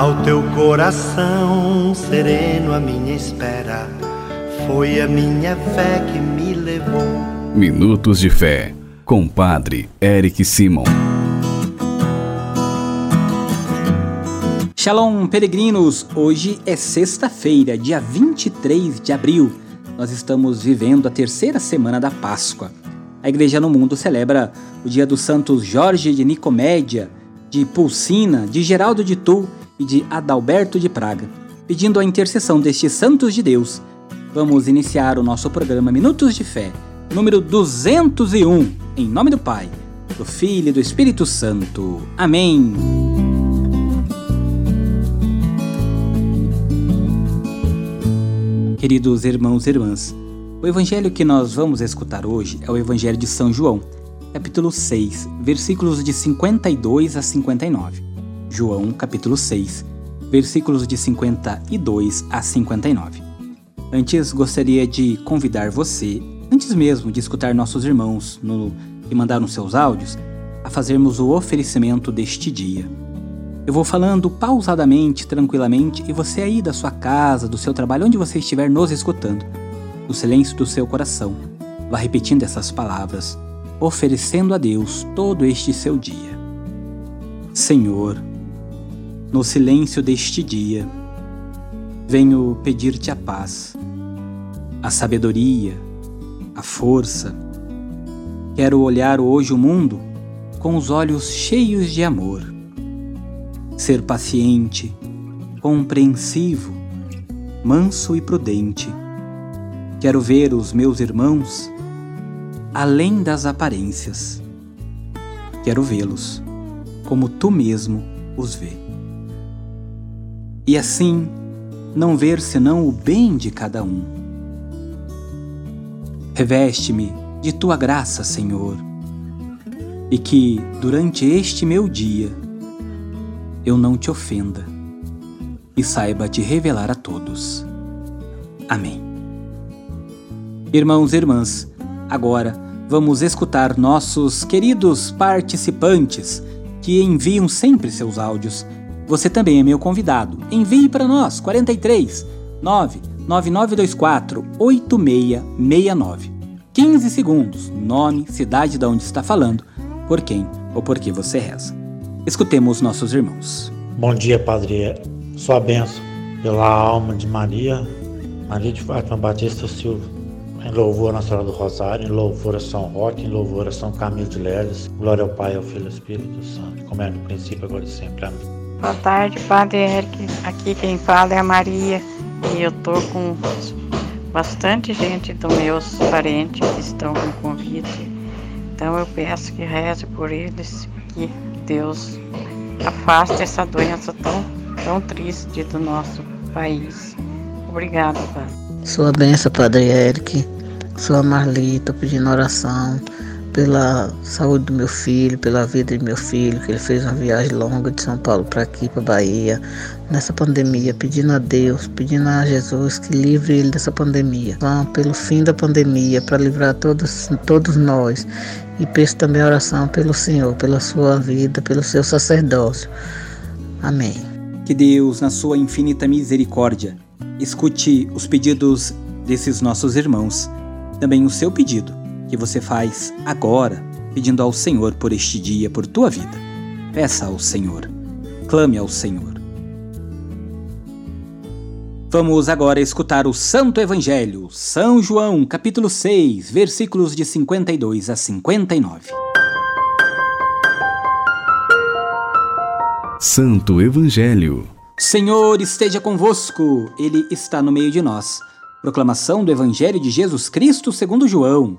Ao teu coração sereno, a minha espera foi a minha fé que me levou. Minutos de Fé, com Padre Eric Simon. Shalom, peregrinos! Hoje é sexta-feira, dia 23 de abril. Nós estamos vivendo a terceira semana da Páscoa. A Igreja no Mundo celebra o dia dos santos Jorge de Nicomédia, de Pulsina, de Geraldo de Tu e de Adalberto de Praga. Pedindo a intercessão destes santos de Deus, vamos iniciar o nosso programa Minutos de Fé, número 201, em nome do Pai, do Filho e do Espírito Santo. Amém. Queridos irmãos e irmãs, o evangelho que nós vamos escutar hoje é o Evangelho de São João, capítulo 6, versículos de 52 a 59. João, capítulo 6, versículos de 52 a 59. Antes, gostaria de convidar você, antes mesmo de escutar nossos irmãos no, que mandaram seus áudios, a fazermos o oferecimento deste dia. Eu vou falando pausadamente, tranquilamente, e você aí da sua casa, do seu trabalho, onde você estiver nos escutando, no silêncio do seu coração, vá repetindo essas palavras, oferecendo a Deus todo este seu dia. Senhor, no silêncio deste dia, venho pedir-te a paz, a sabedoria, a força. Quero olhar hoje o mundo com os olhos cheios de amor ser paciente, compreensivo, manso e prudente. Quero ver os meus irmãos além das aparências. Quero vê-los como tu mesmo os vê. E assim, não ver senão o bem de cada um. Reveste-me de tua graça, Senhor, e que, durante este meu dia, eu não te ofenda e saiba te revelar a todos. Amém. Irmãos e irmãs, agora vamos escutar nossos queridos participantes que enviam sempre seus áudios. Você também é meu convidado. Envie para nós 43 99924 8669. 15 segundos, nome, cidade de onde está falando, por quem ou por que você reza. Escutemos nossos irmãos. Bom dia, Padre. Sua bênção pela alma de Maria, Maria de Fátima Batista Silva. Em louvor a Nossa Senhora do Rosário, em louvor a São Roque, em louvor a São Camilo de Leles. Glória ao Pai, ao Filho e ao Espírito Santo, como é no princípio, agora e sempre. Amém. Boa tarde, Padre Eric. Aqui quem fala é a Maria e eu tô com bastante gente dos meus parentes que estão com convite. Então eu peço que reze por eles, que Deus afaste essa doença tão, tão triste do nosso país. Obrigada, Padre. Sua benção, Padre Eric. Sua Marli, estou pedindo oração pela saúde do meu filho, pela vida do meu filho, que ele fez uma viagem longa de São Paulo para aqui, para Bahia, nessa pandemia, pedindo a Deus, pedindo a Jesus que livre ele dessa pandemia. Vão pelo fim da pandemia, para livrar todos, todos nós e peço também oração pelo Senhor, pela sua vida, pelo seu sacerdócio. Amém. Que Deus, na sua infinita misericórdia, escute os pedidos desses nossos irmãos, também o seu pedido, que você faz agora, pedindo ao Senhor por este dia, por tua vida. Peça ao Senhor, clame ao Senhor. Vamos agora escutar o Santo Evangelho, São João, capítulo 6, versículos de 52 a 59. Santo Evangelho. Senhor esteja convosco, Ele está no meio de nós. Proclamação do Evangelho de Jesus Cristo segundo João.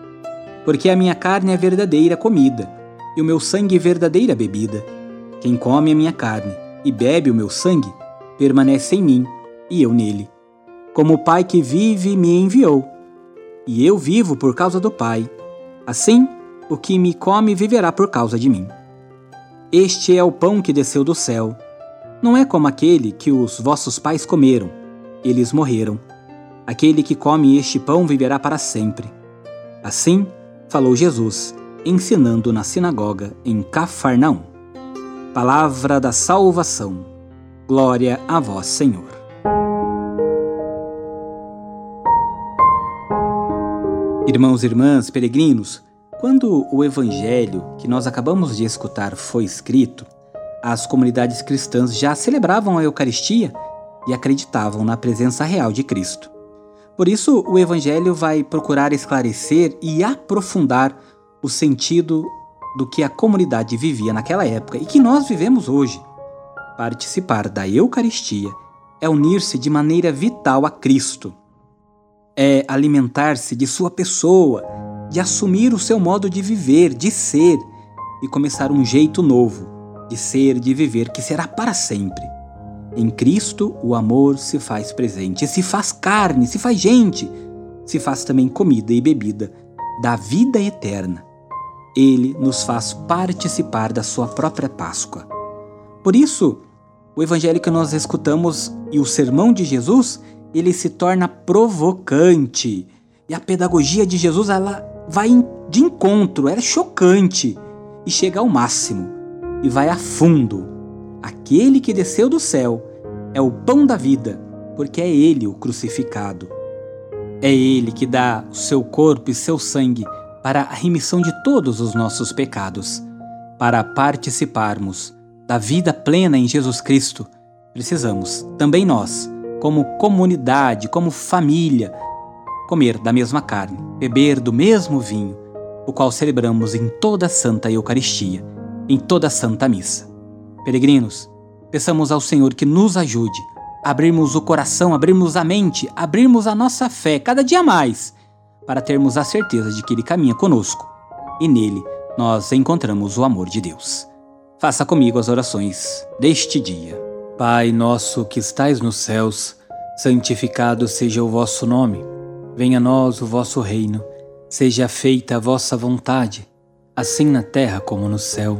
Porque a minha carne é verdadeira comida, e o meu sangue verdadeira bebida. Quem come a minha carne e bebe o meu sangue permanece em mim, e eu nele como o Pai que vive me enviou. E eu vivo por causa do Pai. Assim, o que me come viverá por causa de mim. Este é o pão que desceu do céu. Não é como aquele que os vossos pais comeram. Eles morreram. Aquele que come este pão viverá para sempre. Assim, falou Jesus, ensinando na sinagoga em Cafarnaum. Palavra da salvação. Glória a vós, Senhor. Irmãos e irmãs, peregrinos, quando o evangelho que nós acabamos de escutar foi escrito, as comunidades cristãs já celebravam a Eucaristia e acreditavam na presença real de Cristo. Por isso, o evangelho vai procurar esclarecer e aprofundar o sentido do que a comunidade vivia naquela época e que nós vivemos hoje. Participar da Eucaristia é unir-se de maneira vital a Cristo. É alimentar-se de sua pessoa, de assumir o seu modo de viver, de ser e começar um jeito novo de ser, de viver que será para sempre. Em Cristo, o amor se faz presente, se faz carne, se faz gente, se faz também comida e bebida da vida eterna. Ele nos faz participar da sua própria Páscoa. Por isso, o evangelho que nós escutamos e o sermão de Jesus, ele se torna provocante. E a pedagogia de Jesus, ela vai de encontro, ela é chocante e chega ao máximo e vai a fundo. Aquele que desceu do céu é o pão da vida, porque é ele o crucificado. É ele que dá o seu corpo e seu sangue para a remissão de todos os nossos pecados. Para participarmos da vida plena em Jesus Cristo, precisamos, também nós, como comunidade, como família, comer da mesma carne, beber do mesmo vinho, o qual celebramos em toda a Santa Eucaristia, em toda a Santa Missa. Peregrinos, peçamos ao Senhor que nos ajude a abrirmos o coração, abrirmos a mente, abrirmos a nossa fé cada dia mais para termos a certeza de que Ele caminha conosco e nele nós encontramos o amor de Deus. Faça comigo as orações deste dia. Pai nosso que estais nos céus, santificado seja o vosso nome. Venha a nós o vosso reino. Seja feita a vossa vontade, assim na terra como no céu.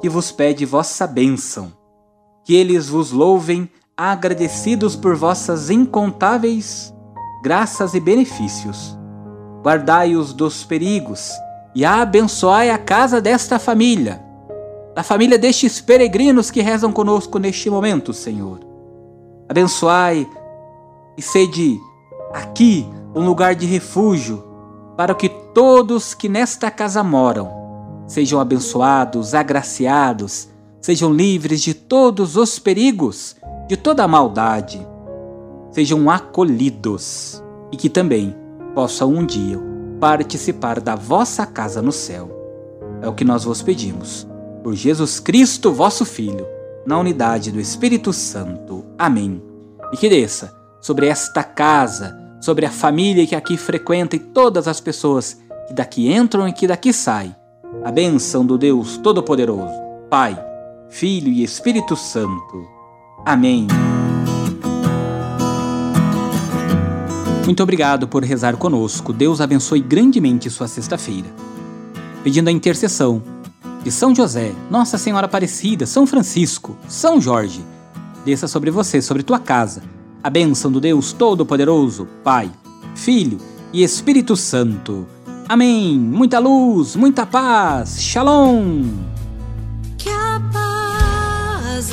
que vos pede vossa bênção. Que eles vos louvem, agradecidos por vossas incontáveis graças e benefícios guardai-os dos perigos e abençoai a casa desta família, da família destes peregrinos que rezam conosco neste momento, Senhor. Abençoai e sede aqui um lugar de refúgio para que todos que nesta casa moram sejam abençoados, agraciados, sejam livres de todos os perigos, de toda a maldade, sejam acolhidos e que também possa um dia participar da vossa casa no céu. É o que nós vos pedimos. Por Jesus Cristo, vosso Filho, na unidade do Espírito Santo. Amém. E que desça sobre esta casa, sobre a família que aqui frequenta e todas as pessoas que daqui entram e que daqui saem, a bênção do Deus Todo-Poderoso, Pai, Filho e Espírito Santo. Amém. Muito obrigado por rezar conosco. Deus abençoe grandemente sua sexta-feira. Pedindo a intercessão de São José, Nossa Senhora Aparecida, São Francisco, São Jorge, desça sobre você, sobre tua casa, a bênção do Deus Todo-Poderoso, Pai, Filho e Espírito Santo. Amém. Muita luz, muita paz. Shalom. Que a paz